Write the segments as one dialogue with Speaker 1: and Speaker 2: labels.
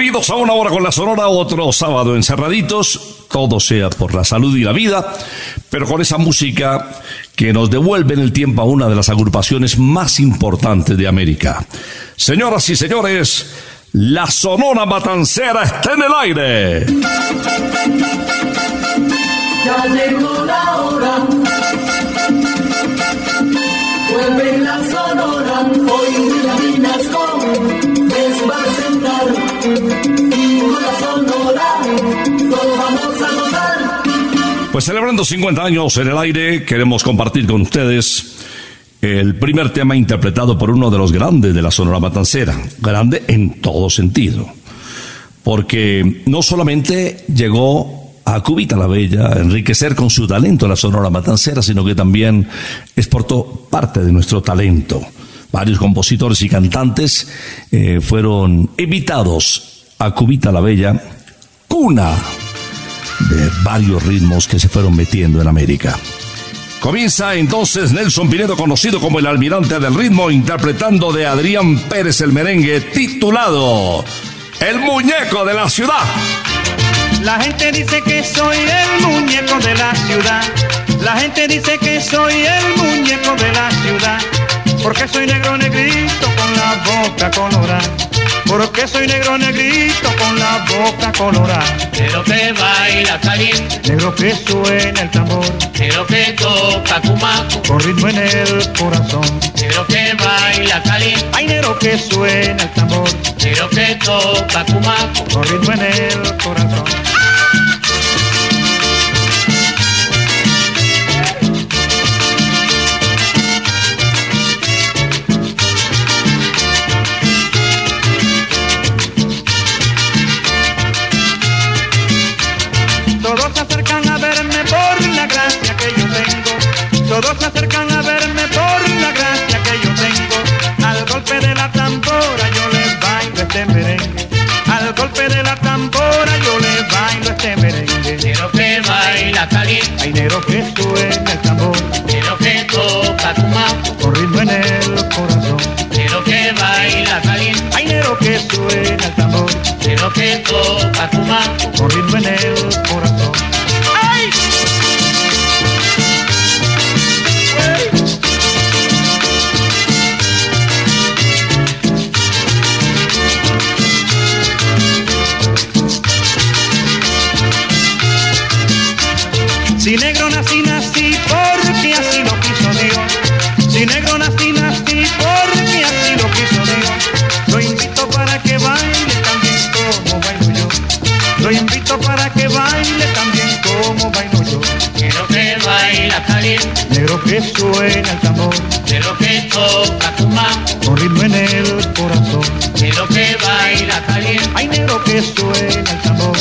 Speaker 1: Bienvenidos a una hora con la Sonora, otro sábado encerraditos, todo sea por la salud y la vida, pero con esa música que nos devuelve en el tiempo a una de las agrupaciones más importantes de América. Señoras y señores, la Sonora Matancera está en el aire.
Speaker 2: Ya llegó la hora. Vuelve la sonora. Hoy con
Speaker 1: Pues celebrando 50 años en el aire, queremos compartir con ustedes el primer tema interpretado por uno de los grandes de la Sonora Matancera, grande en todo sentido, porque no solamente llegó a Cubita la Bella a enriquecer con su talento la Sonora Matancera, sino que también exportó parte de nuestro talento. Varios compositores y cantantes eh, fueron invitados a Cubita la Bella, cuna de varios ritmos que se fueron metiendo en América. Comienza entonces Nelson Pinedo, conocido como el almirante del ritmo, interpretando de Adrián Pérez el merengue titulado El muñeco de la ciudad.
Speaker 3: La gente dice que soy el muñeco de la ciudad. La gente dice que soy el muñeco de la ciudad. Porque soy negro negrito con la boca colorada.
Speaker 4: porque soy negro negrito con la boca colorada.
Speaker 5: Negro que baila caliente,
Speaker 4: Negro que suena el tambor,
Speaker 5: negro que toca cumaco,
Speaker 4: con ritmo en el corazón.
Speaker 5: negro que baila caliente,
Speaker 4: Ay, negro que suena el tambor,
Speaker 5: negro que toca cumaco,
Speaker 4: con ritmo en el corazón. Todos se acercan a verme por la gracia que yo tengo. Al golpe de la tambora yo les bailo este merengue. Al golpe de la tambora yo les bailo este merengue.
Speaker 5: negro que baila caliente,
Speaker 4: Hay negro que suena el tambor,
Speaker 5: negro que toca cumaco,
Speaker 4: con ritmo en el corazón.
Speaker 5: negro que baila caliente,
Speaker 4: Hay negro que suena el tambor,
Speaker 5: negro que toca cumaco,
Speaker 4: con ritmo en el que suena el tambor,
Speaker 5: negro que toca cumaco,
Speaker 4: con ritmo en el corazón.
Speaker 5: negro que baila caliente,
Speaker 4: Hay negro que suena el tambor,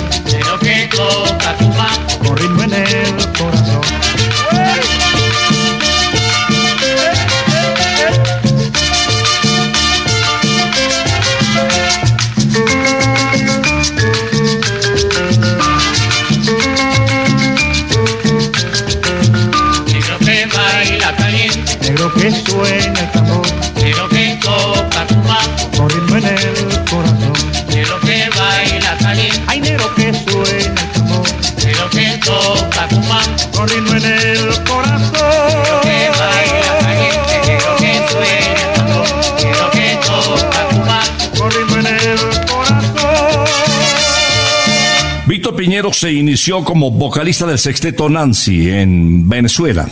Speaker 1: Se inició como vocalista del sexteto Nancy en Venezuela.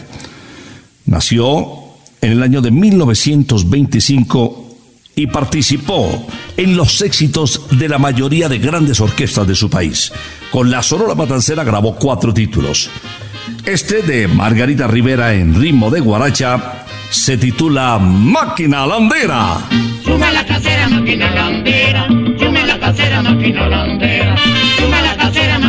Speaker 1: Nació en el año de 1925 y participó en los éxitos de la mayoría de grandes orquestas de su país. Con la Sonora Matancera grabó cuatro títulos. Este de Margarita Rivera en ritmo de guaracha se titula Máquina Landera.
Speaker 5: La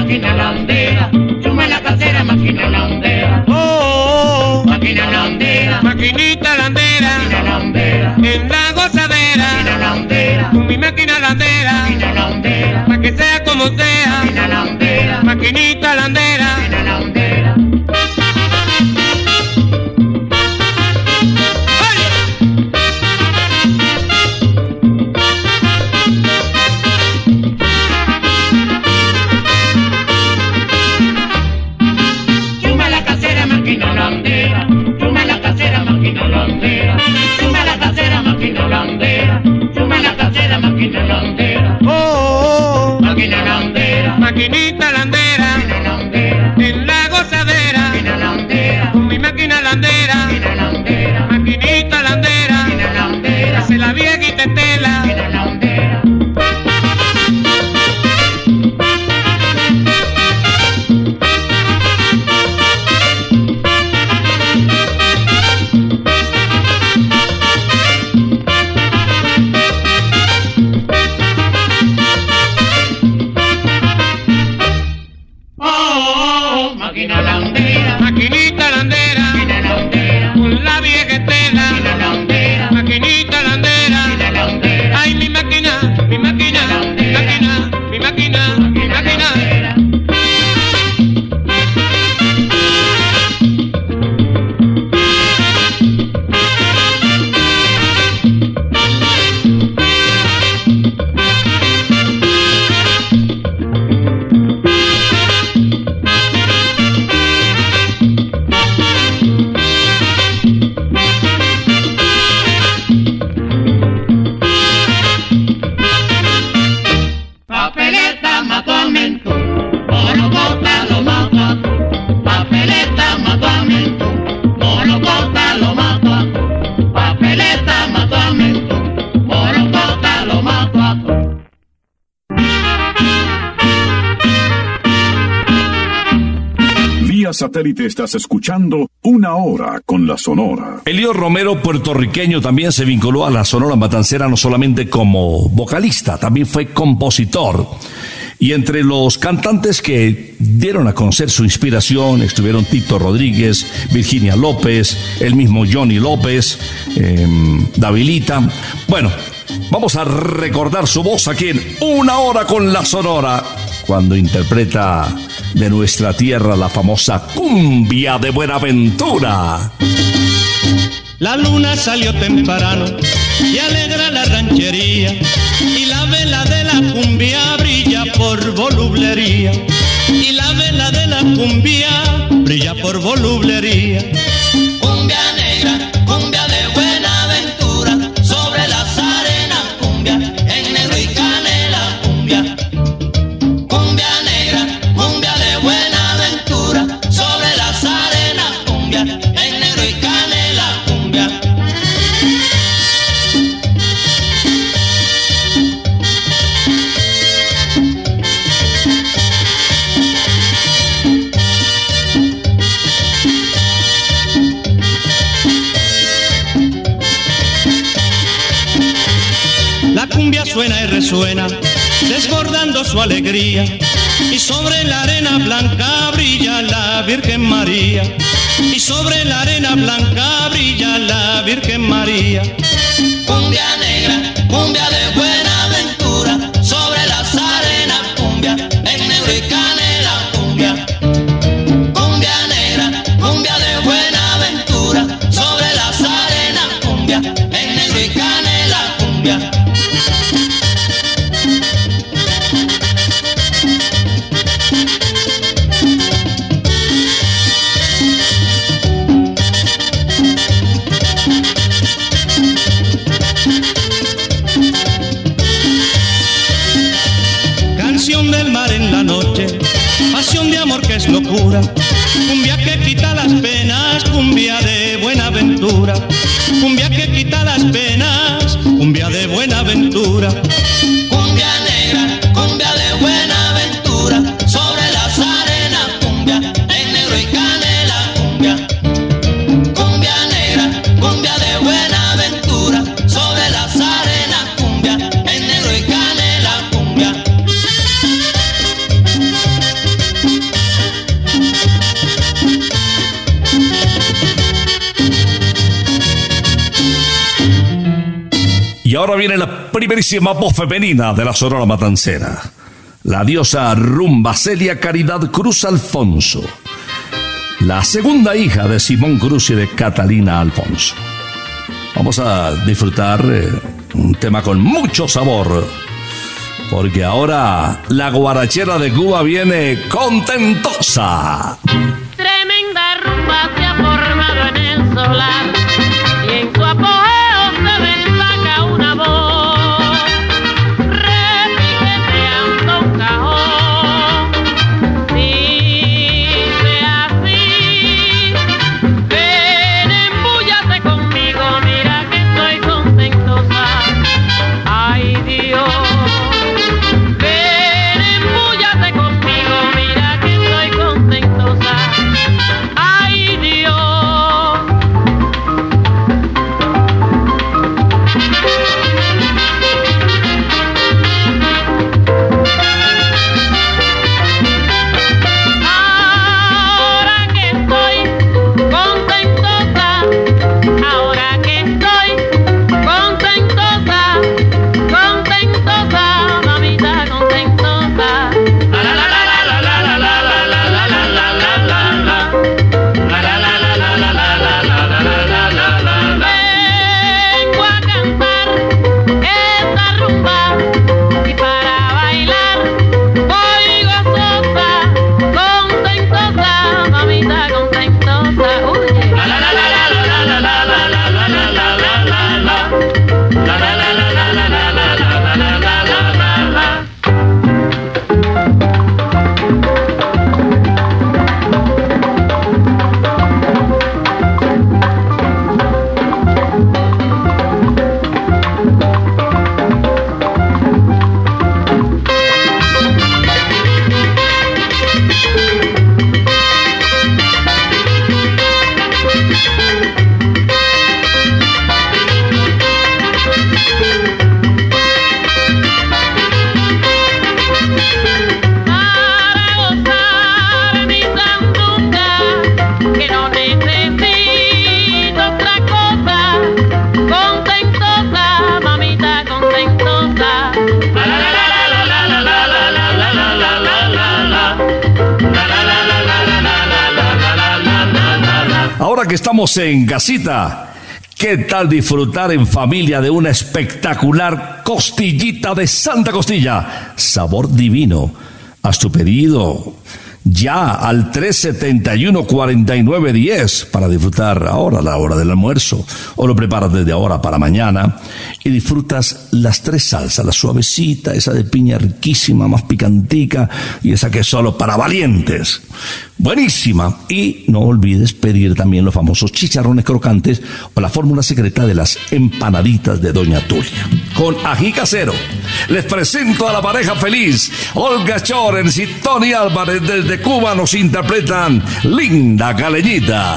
Speaker 5: máquina landera. Suma la casera, máquina landera.
Speaker 6: Oh,
Speaker 5: Máquina landera.
Speaker 6: maquinita landera,
Speaker 5: Máquina landera.
Speaker 6: en la gozadera,
Speaker 5: Máquina landera.
Speaker 6: con mi máquina landera,
Speaker 5: Máquina landera.
Speaker 6: pa' que sea como sea,
Speaker 5: Máquina landera.
Speaker 6: maquinita landera.
Speaker 7: Satélite estás escuchando Una Hora con la Sonora.
Speaker 1: Elio Romero, puertorriqueño, también se vinculó a la Sonora Matancera no solamente como vocalista, también fue compositor. Y entre los cantantes que dieron a conocer su inspiración estuvieron Tito Rodríguez, Virginia López, el mismo Johnny López, eh, Davilita. Bueno, vamos a recordar su voz aquí en Una Hora con la Sonora, cuando interpreta de nuestra tierra la famosa cumbia de Buenaventura.
Speaker 8: La luna salió temprano y alegra la ranchería y la vela de la cumbia brilla por volublería y la vela de la cumbia brilla por volublería. Suena y resuena, desbordando su alegría. Y sobre la arena blanca brilla la Virgen María. Y sobre la arena blanca brilla la Virgen María.
Speaker 1: Primerísima voz femenina de la Sonora Matancera, la diosa rumba Celia Caridad Cruz Alfonso, la segunda hija de Simón Cruz y de Catalina Alfonso. Vamos a disfrutar eh, un tema con mucho sabor, porque ahora la guarachera de Cuba viene contentosa.
Speaker 9: Tremenda rumba se ha formado en el solar en
Speaker 1: casita, ¿qué tal disfrutar en familia de una espectacular costillita de Santa Costilla? Sabor divino. Haz tu pedido ya al 371-4910 para disfrutar ahora la hora del almuerzo o lo preparas desde ahora para mañana y disfrutas las tres salsas, la suavecita, esa de piña riquísima, más picantica y esa que es solo para valientes. Buenísima. Y no olvides pedir también los famosos chicharrones crocantes o la fórmula secreta de las empanaditas de Doña Tulia. Con ají casero. Les presento a la pareja feliz. Olga Chorens y Tony Álvarez desde Cuba nos interpretan Linda Caleñita.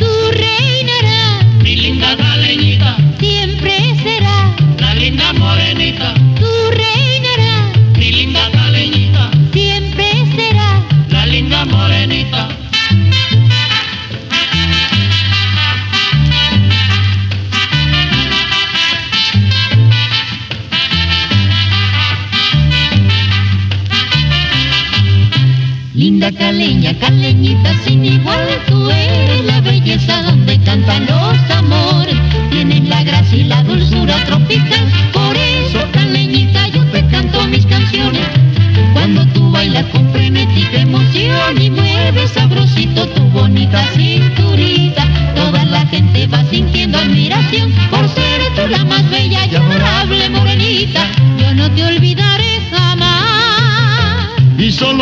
Speaker 10: Caleña, caleñita sin igual, tú eres la belleza donde cantan los amores. Tienes la gracia y la dulzura tropical, por eso caleñita yo te canto mis canciones. Cuando tú bailas con frenética emoción y mueves sabrosito tu bonita cinturita, toda la gente va sintiendo admiración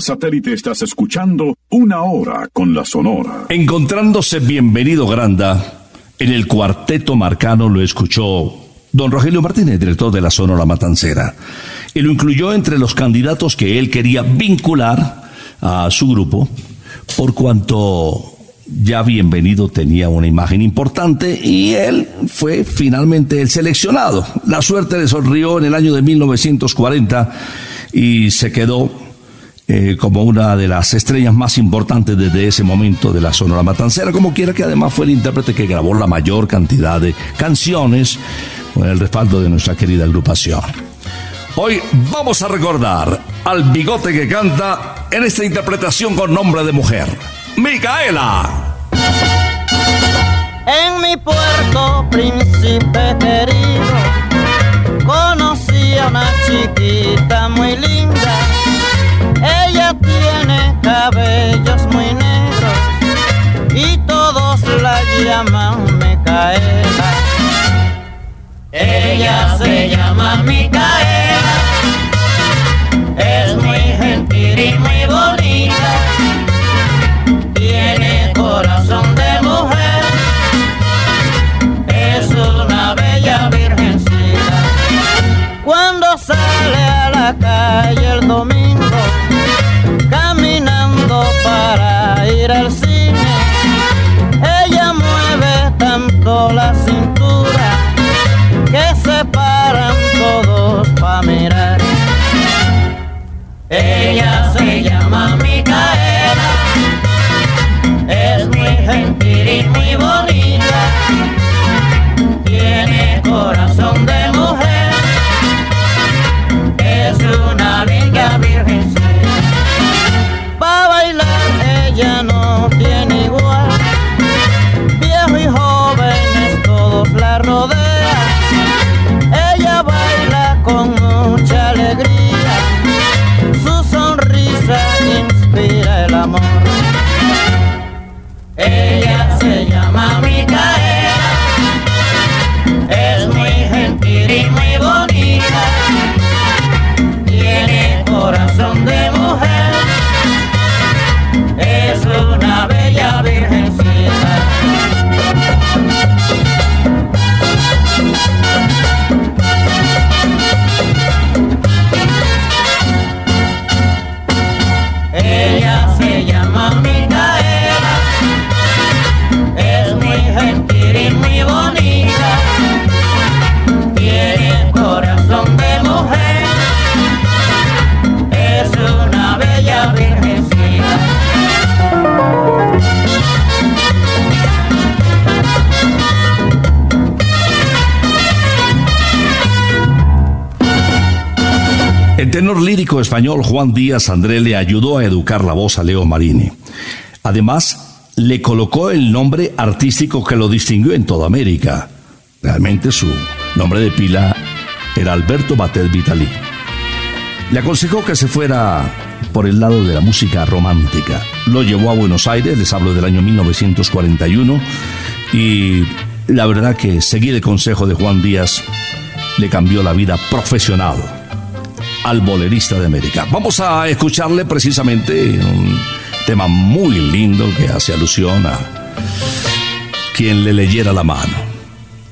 Speaker 7: Satélite estás escuchando Una Hora con la Sonora.
Speaker 1: Encontrándose Bienvenido Granda, en el cuarteto marcano lo escuchó don Rogelio Martínez, director de la Sonora Matancera, y lo incluyó entre los candidatos que él quería vincular a su grupo, por cuanto ya Bienvenido tenía una imagen importante y él fue finalmente el seleccionado. La suerte le sonrió en el año de 1940 y se quedó eh, como una de las estrellas más importantes desde ese momento de la Sonora Matancera, como quiera que además fue el intérprete que grabó la mayor cantidad de canciones con el respaldo de nuestra querida agrupación. Hoy vamos a recordar al bigote que canta en esta interpretación con nombre de mujer, Micaela.
Speaker 11: En mi puerto, príncipe Ella se llama Micaela, es muy gentil y muy bonita. Tiene corazón de mujer, es una bella virgencita. Cuando sale a la calle el domingo, caminando para ir al cine, ella mueve tanto la Ella se llama Micaela, es muy gentil y
Speaker 1: muy bonita. Español Juan Díaz André le ayudó a educar la voz a Leo Marini. Además, le colocó el nombre artístico que lo distinguió en toda América. Realmente su nombre de pila era Alberto Batet Vitali. Le aconsejó que se fuera por el lado de la música romántica. Lo llevó a Buenos Aires, les hablo del año 1941, y la verdad que seguir el consejo de Juan Díaz le cambió la vida profesional al bolerista de América. Vamos a escucharle precisamente un tema muy lindo que hace alusión a quien le leyera la mano.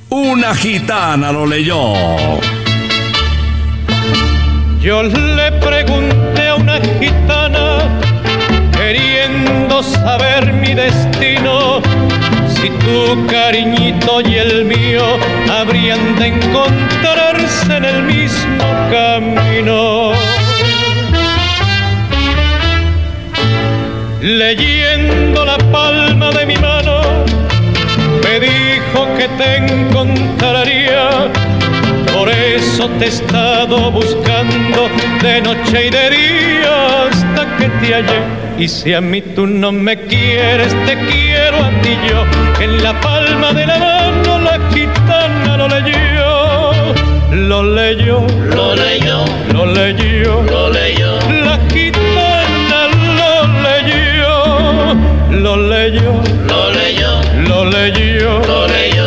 Speaker 1: Una gitana lo leyó.
Speaker 3: Yo le pregunté a una gitana, queriendo saber mi destino, si tu cariñito y el mío habrían de encontrarse en el mismo camino. Leyendo la palma de mi mano, me dijo que te encontraría. Por eso te he estado buscando de noche y de día hasta que te hallé. Y si a mí tú no me quieres, te quiero a ti yo. Que en la palma de la mano la gitana lo leyó. Lo leyó,
Speaker 5: Lo leyó,
Speaker 3: lo leyó.
Speaker 5: lo leyó,
Speaker 3: La gitana lo leyó. Lo leyó,
Speaker 5: lo leyó,
Speaker 3: lo leyó.
Speaker 5: lo leyó.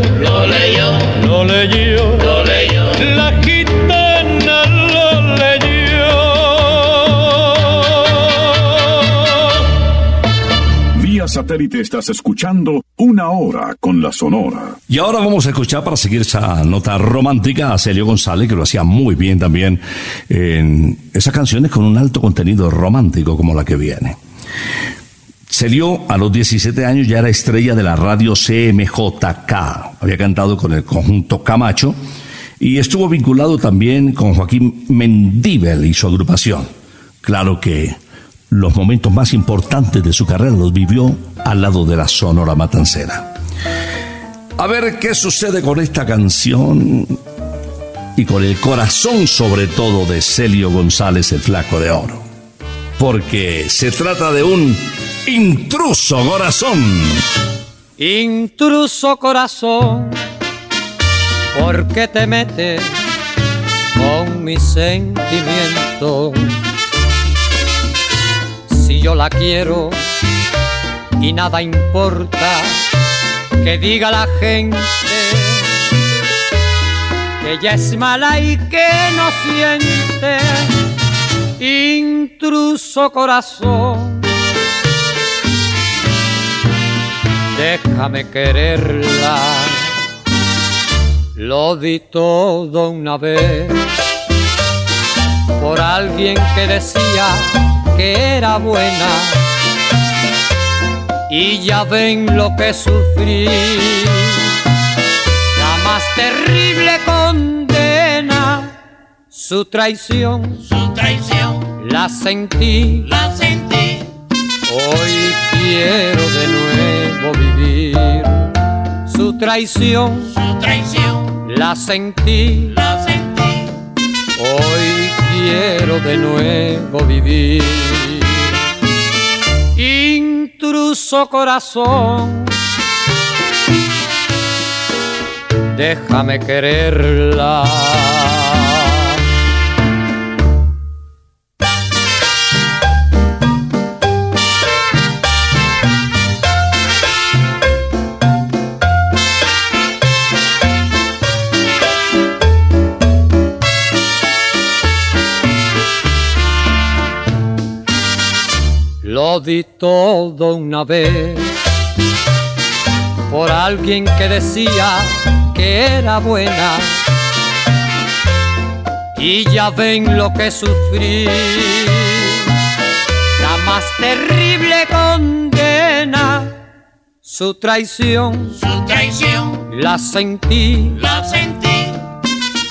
Speaker 5: leyó,
Speaker 12: satélite estás escuchando Una Hora con la Sonora.
Speaker 1: Y ahora vamos a escuchar para seguir esa nota romántica a Celio González, que lo hacía muy bien también en esas canciones con un alto contenido romántico como la que viene. Celio a los 17 años ya era estrella de la radio CMJK, había cantado con el conjunto Camacho y estuvo vinculado también con Joaquín Mendíbel y su agrupación. Claro que los momentos más importantes de su carrera los vivió al lado de la Sonora Matancera. A ver qué sucede con esta canción y con el corazón sobre todo de Celio González el Flaco de Oro. Porque se trata de un intruso corazón.
Speaker 13: Intruso corazón, ¿por qué te metes con mis sentimientos? Si yo la quiero y nada importa que diga la gente que ella es mala y que no siente. Intruso corazón. déjame quererla. Lo di todo una vez por alguien que decía que era buena. Y ya ven lo que sufrí. La más terrible condena, su traición,
Speaker 5: Su traición
Speaker 13: la sentí.
Speaker 5: la sentí,
Speaker 13: Hoy quiero de nuevo vivir su traición,
Speaker 5: su traición
Speaker 13: la sentí.
Speaker 5: la sentí.
Speaker 13: Hoy quiero de nuevo vivir. Intruso corazón, déjame quererla. Lo di todo una vez por alguien que decía que era buena. Y ya ven lo que sufrí, la más terrible condena, su traición,
Speaker 5: Su traición
Speaker 13: la sentí,
Speaker 5: la sentí.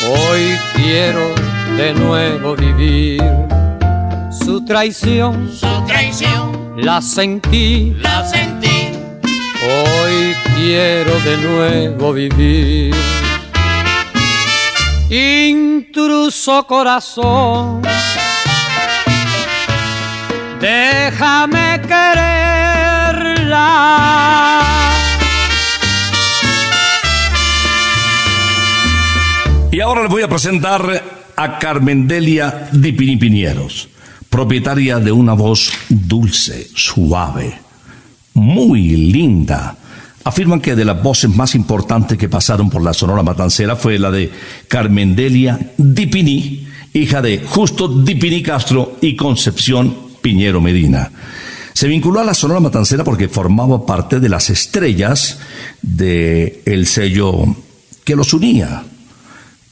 Speaker 13: hoy quiero de nuevo vivir. Su traición
Speaker 5: Su traición
Speaker 13: la sentí,
Speaker 5: la sentí.
Speaker 13: Hoy quiero de nuevo vivir. Intruso corazón, déjame quererla.
Speaker 1: Y ahora les voy a presentar a Carmendelia Di Pinipinieros, propietaria de una voz dulce, suave, muy linda. Afirman que de las voces más importantes que pasaron por la Sonora Matancera fue la de Carmendelia Di Pini, hija de Justo Di Pini Castro y Concepción Piñero Medina. Se vinculó a la Sonora Matancera porque formaba parte de las estrellas del el sello que los unía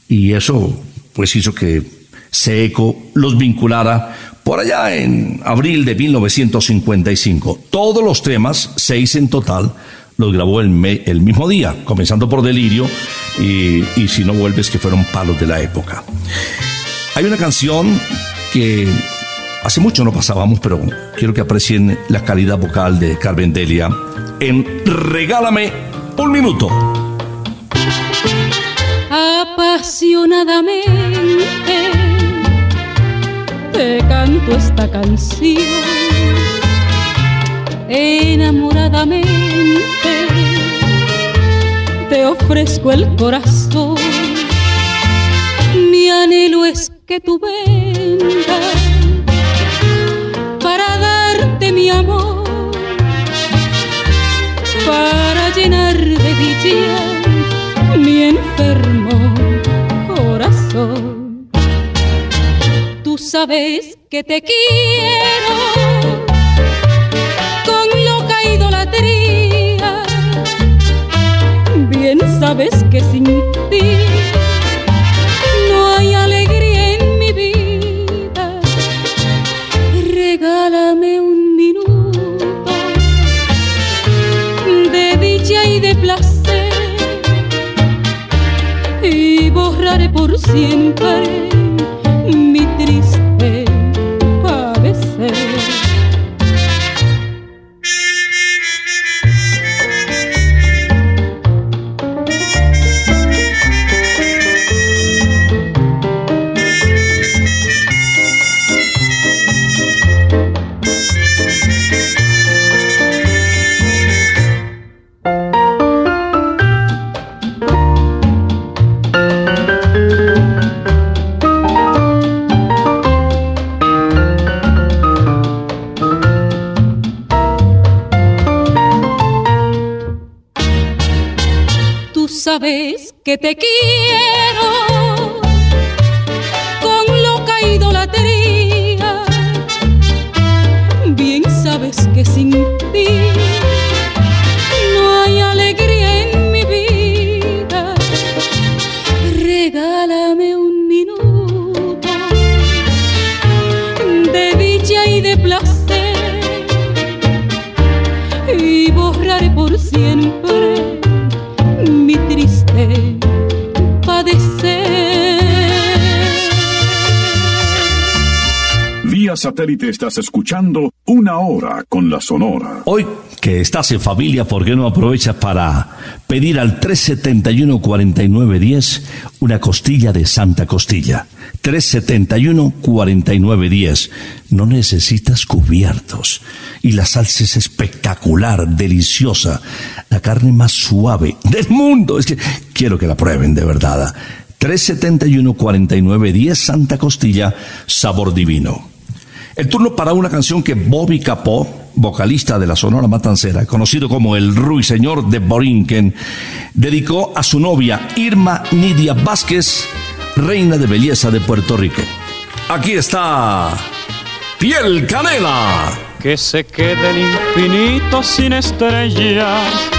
Speaker 1: y eso pues hizo que Seco los vinculara por allá en abril de 1955. Todos los temas, seis en total, los grabó el, me- el mismo día, comenzando por Delirio y, Si no vuelves, que fueron palos de la época. Hay una canción que hace mucho no pasábamos, pero quiero que aprecien la calidad vocal de Carmen Delia en Regálame un minuto.
Speaker 14: apasionadamente te canto esta canción enamoradamente te ofrezco el corazón mi anhelo es que tú vengas para darte mi amor para llenar de dicha mi enfermo corazón. Sabes que te quiero con loca idolatría. Bien sabes que sin ti no hay alegría en mi vida. Regálame un minuto de dicha y de placer y borraré por siempre que te quiero con loca idolatría. Bien sabes que sin ti
Speaker 12: satélite estás escuchando Una Hora con la Sonora.
Speaker 1: Hoy que estás en familia, ¿por qué no aprovechas para pedir al 371-4910 una costilla de Santa Costilla? 371-4910. No necesitas cubiertos. Y la salsa es espectacular, deliciosa. La carne más suave del mundo. Es que quiero que la prueben de verdad. 371-4910 Santa Costilla, sabor divino. El turno para una canción que Bobby Capó, vocalista de la Sonora Matancera, conocido como el Ruiseñor de Borinquen, dedicó a su novia Irma Nidia Vázquez, reina de belleza de Puerto Rico. Aquí está Piel Canela.
Speaker 15: Que se quede el infinito sin estrellas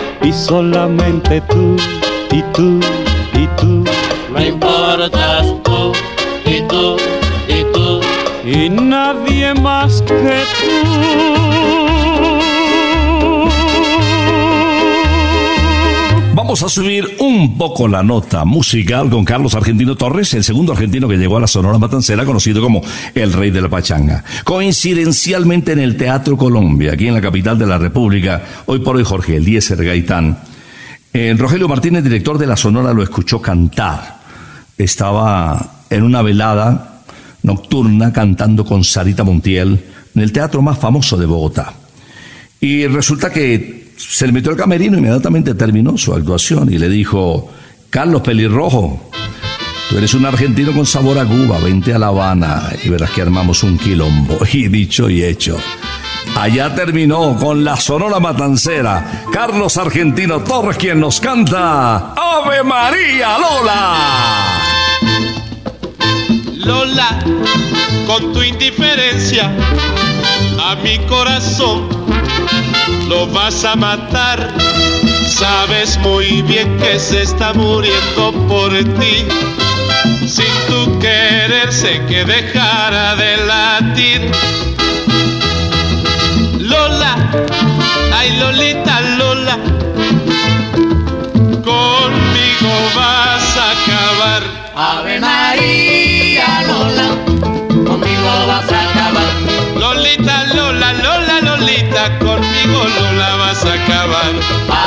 Speaker 15: y solamente tú y tú y tú.
Speaker 5: Me importas tú y tú y tú.
Speaker 15: Y nadie más que tú.
Speaker 1: Vamos a subir un poco la nota musical con Carlos Argentino Torres, el segundo argentino que llegó a la Sonora Matancera, conocido como el Rey de la Pachanga. Coincidencialmente en el Teatro Colombia, aquí en la capital de la República, hoy por hoy Jorge Eliezer Gaitán. Eh, Rogelio Martínez, director de la Sonora, lo escuchó cantar. Estaba en una velada nocturna cantando con Sarita Montiel en el teatro más famoso de Bogotá. Y resulta que se le metió el camerino, inmediatamente terminó su actuación y le dijo, Carlos Pelirrojo, tú eres un argentino con sabor a Cuba, vente a La Habana y verás que armamos un quilombo. Y dicho y hecho. Allá terminó con la Sonora Matancera. Carlos Argentino Torres quien nos canta Ave María Lola.
Speaker 16: Lola, con tu indiferencia a mi corazón lo vas a matar. Sabes muy bien que se está muriendo por ti. Sin tu querer sé que dejara de latir. Lola, ay Lolita Lola, conmigo vas a acabar.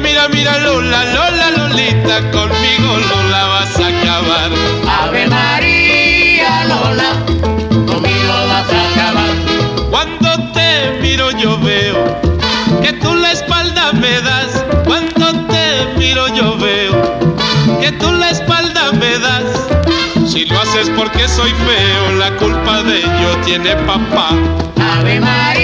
Speaker 16: Mira, mira, Lola, Lola, Lolita, conmigo Lola vas a acabar.
Speaker 5: Ave María Lola, conmigo vas a acabar.
Speaker 16: Cuando te miro yo veo que tú la espalda me das. Cuando te miro yo veo que tú la espalda me das. Si lo haces porque soy feo, la culpa de ello tiene papá.
Speaker 5: Ave María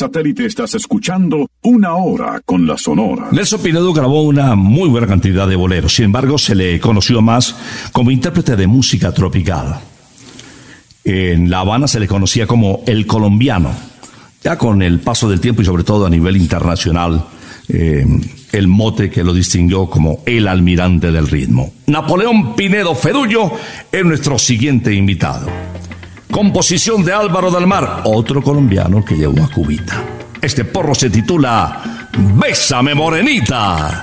Speaker 7: satélite estás escuchando Una Hora con la Sonora.
Speaker 1: Nelson Pinedo grabó una muy buena cantidad de boleros, sin embargo se le conoció más como intérprete de música tropical. En La Habana se le conocía como el colombiano. Ya con el paso del tiempo y sobre todo a nivel internacional, eh, el mote que lo distinguió como el almirante del ritmo. Napoleón Pinedo Fedullo es nuestro siguiente invitado. Composición de Álvaro del Mar, otro colombiano que llegó a Cubita. Este porro se titula Bésame Morenita.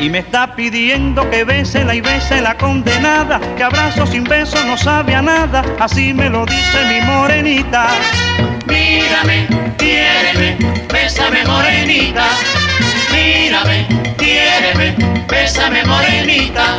Speaker 4: Y me está pidiendo que bésela y bese la condenada, que abrazo sin beso no sabe a nada, así me lo dice mi morenita.
Speaker 5: Mírame, quiéreme, bésame morenita. Mírame, quiéreme, bésame morenita.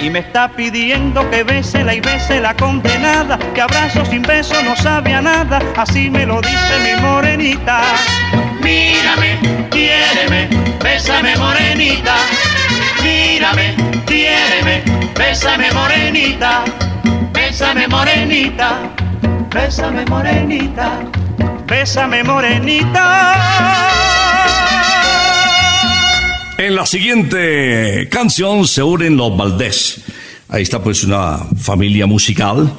Speaker 4: Y me está pidiendo que bésela y bese la condenada, que abrazo sin beso no sabe a nada, así me lo dice mi morenita.
Speaker 5: Mírame, quiéreme, bésame morenita. Mírame, quiéreme, bésame morenita. Bésame morenita, bésame morenita.
Speaker 4: Bésame morenita.
Speaker 1: En la siguiente canción se unen los Valdés. Ahí está pues una familia musical.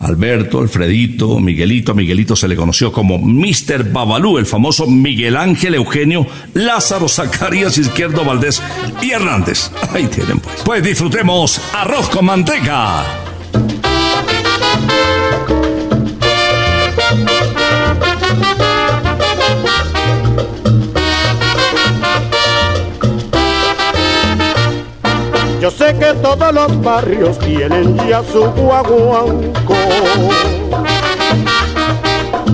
Speaker 1: Alberto, Alfredito, Miguelito. Miguelito se le conoció como Mr. Babalú, el famoso Miguel Ángel Eugenio Lázaro Zacarías Izquierdo Valdés y Hernández. Ahí tienen pues. Pues disfrutemos arroz con manteca.
Speaker 17: Yo sé que todos los barrios tienen ya su guaguanco.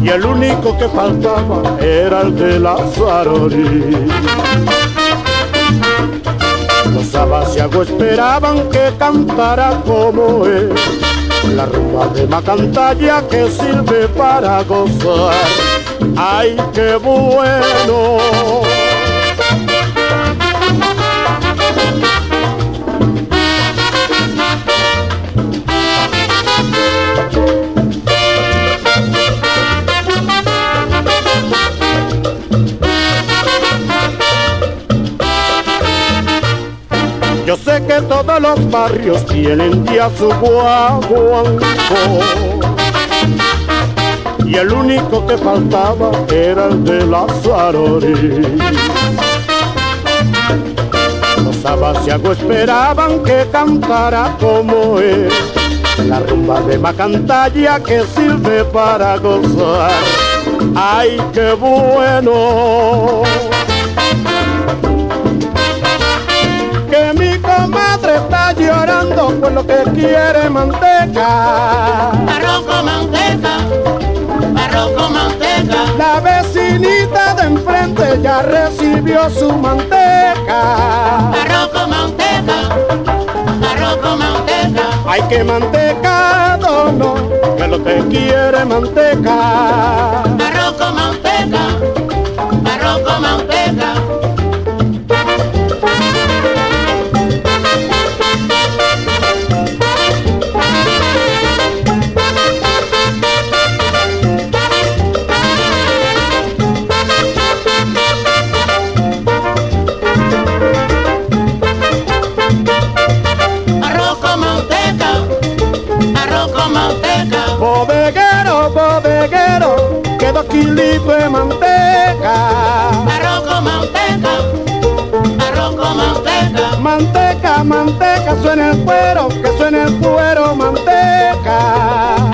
Speaker 17: Y el único que faltaba era el de la Sarori. Los abasiagos esperaban que cantara como él. La rumba de Macantalla que sirve para gozar. ¡Ay, qué bueno! Que todos los barrios tienen ya su guaguanco y el único que faltaba era el de la Sarori. Los abasiagos esperaban que cantara como él, la rumba de Macantalla que sirve para gozar. ¡Ay, qué bueno! Lo que quiere manteca.
Speaker 5: Arroz con manteca, arroz con manteca.
Speaker 17: La vecinita de enfrente ya recibió su manteca.
Speaker 5: Arroz con manteca, arroz con manteca.
Speaker 17: Hay que mantecado, no, que lo que quiere manteca. Dos kilitos de manteca.
Speaker 5: Arroz con manteca, arroz con manteca.
Speaker 17: Manteca, manteca, suena el cuero, que suena el cuero, manteca.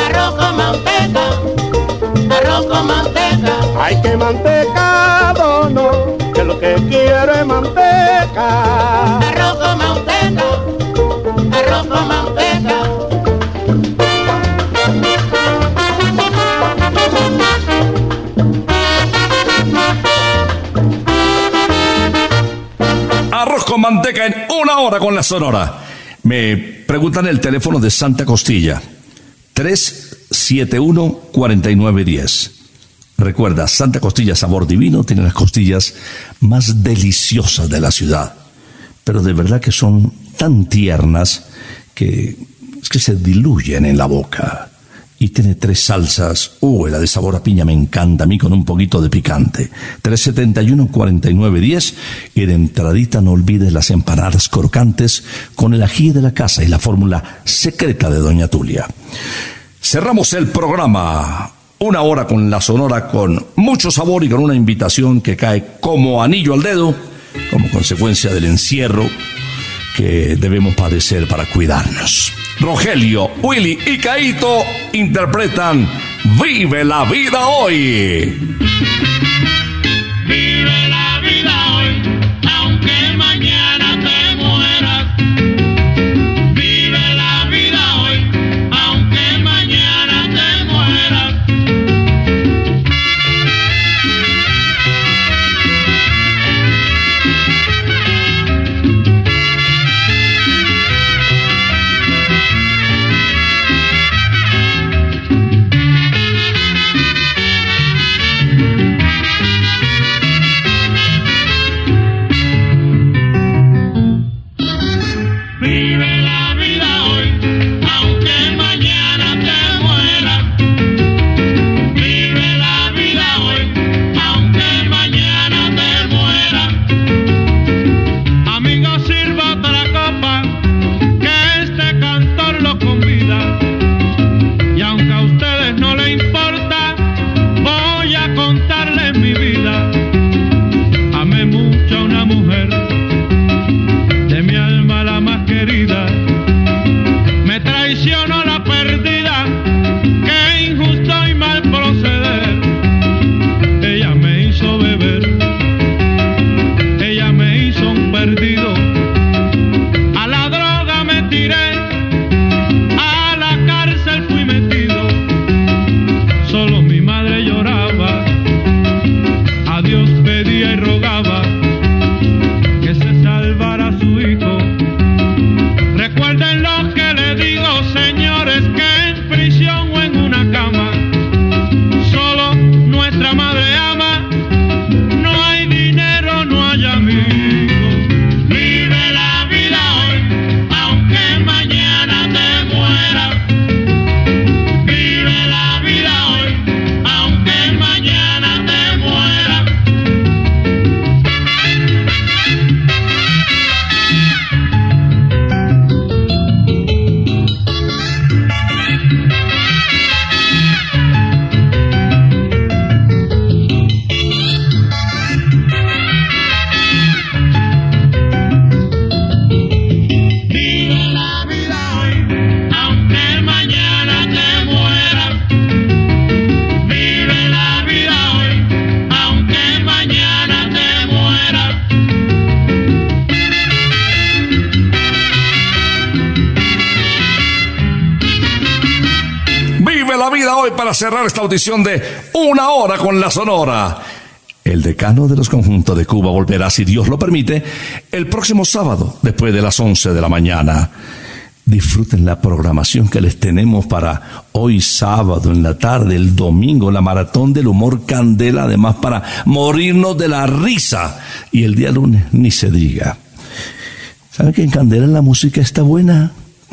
Speaker 5: Arroz con manteca, arroz con manteca.
Speaker 17: Hay que mantecado, no, que lo que quiero es manteca.
Speaker 5: Arroz con manteca, manteca
Speaker 1: en una hora con la Sonora. Me preguntan el teléfono de Santa Costilla. 371-4910. Recuerda, Santa Costilla Sabor Divino tiene las costillas más deliciosas de la ciudad. Pero de verdad que son tan tiernas que, es que se diluyen en la boca. Y tiene tres salsas. Uy, la de sabor a piña me encanta a mí con un poquito de picante. 371-4910. Y de entradita no olvides las empanadas crocantes con el ají de la casa y la fórmula secreta de Doña Tulia. Cerramos el programa. Una hora con la sonora con mucho sabor y con una invitación que cae como anillo al dedo, como consecuencia del encierro que debemos padecer para cuidarnos. Rogelio, Willy y Caito interpretan Vive la vida hoy.
Speaker 18: Hoy
Speaker 1: para cerrar esta audición de Una hora con la Sonora. El decano de los conjuntos de Cuba volverá, si Dios lo permite, el próximo sábado, después de las 11 de la mañana. Disfruten la programación que les tenemos para hoy sábado en la tarde, el domingo, la maratón del humor candela, además para morirnos de la risa. Y el día lunes ni se diga. ¿Saben que en Candela la música está buena?